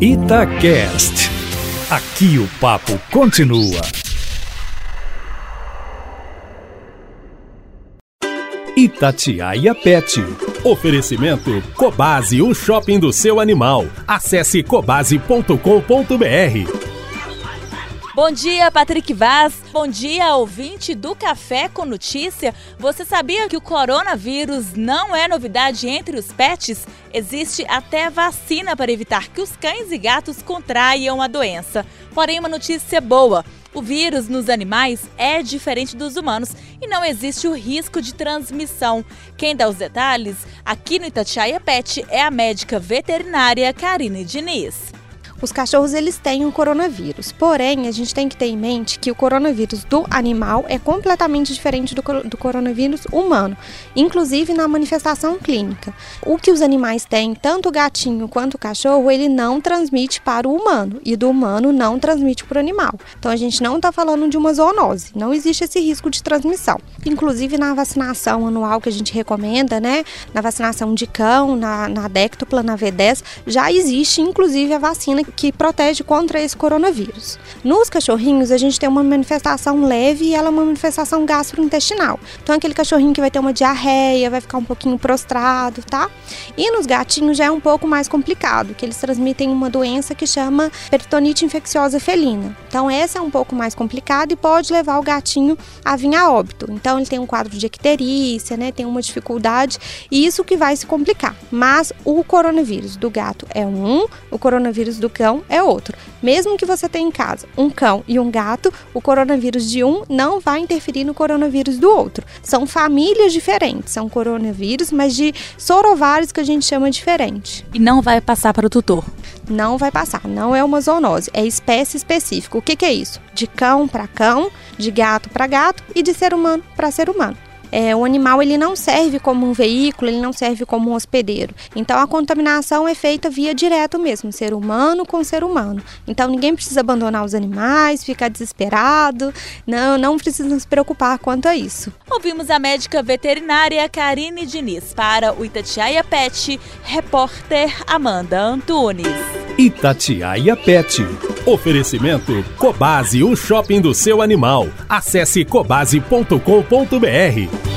Itacast. Aqui o papo continua. Itatiaia Pet. Oferecimento Cobase, o shopping do seu animal. Acesse cobase.com.br. Bom dia, Patrick Vaz. Bom dia, ouvinte do Café com Notícia. Você sabia que o coronavírus não é novidade entre os pets? Existe até vacina para evitar que os cães e gatos contraiam a doença. Porém, uma notícia boa. O vírus nos animais é diferente dos humanos e não existe o risco de transmissão. Quem dá os detalhes aqui no Itatiaia Pet é a médica veterinária Karine Diniz. Os cachorros eles têm o um coronavírus, porém a gente tem que ter em mente que o coronavírus do animal é completamente diferente do, do coronavírus humano, inclusive na manifestação clínica. O que os animais têm, tanto o gatinho quanto o cachorro, ele não transmite para o humano e do humano não transmite para o animal. Então a gente não está falando de uma zoonose, não existe esse risco de transmissão. Inclusive na vacinação anual que a gente recomenda, né, na vacinação de cão, na, na déctupla, na V10, já existe inclusive a vacina que protege contra esse coronavírus. Nos cachorrinhos, a gente tem uma manifestação leve e ela é uma manifestação gastrointestinal. Então, aquele cachorrinho que vai ter uma diarreia, vai ficar um pouquinho prostrado, tá? E nos gatinhos já é um pouco mais complicado, que eles transmitem uma doença que chama peritonite infecciosa felina. Então, essa é um pouco mais complicada e pode levar o gatinho a vir a óbito. Então, ele tem um quadro de icterícia, né? Tem uma dificuldade e isso que vai se complicar. Mas o coronavírus do gato é um, o coronavírus do cão é outro. Mesmo que você tenha em casa um cão e um gato, o coronavírus de um não vai interferir no coronavírus do outro. São famílias diferentes, são coronavírus, mas de sorovários que a gente chama diferente. E não vai passar para o tutor? Não vai passar, não é uma zoonose, é espécie específica. O que, que é isso? De cão para cão, de gato para gato e de ser humano para ser humano é, o animal ele não serve como um veículo, ele não serve como um hospedeiro. Então a contaminação é feita via direto mesmo, ser humano com ser humano. Então ninguém precisa abandonar os animais, ficar desesperado, não, não precisa se preocupar quanto a isso. Ouvimos a médica veterinária Karine Diniz para o Itatiaia Pet, repórter Amanda Antunes. Itatiaia Pet. Oferecimento Cobase, o shopping do seu animal. Acesse cobase.com.br.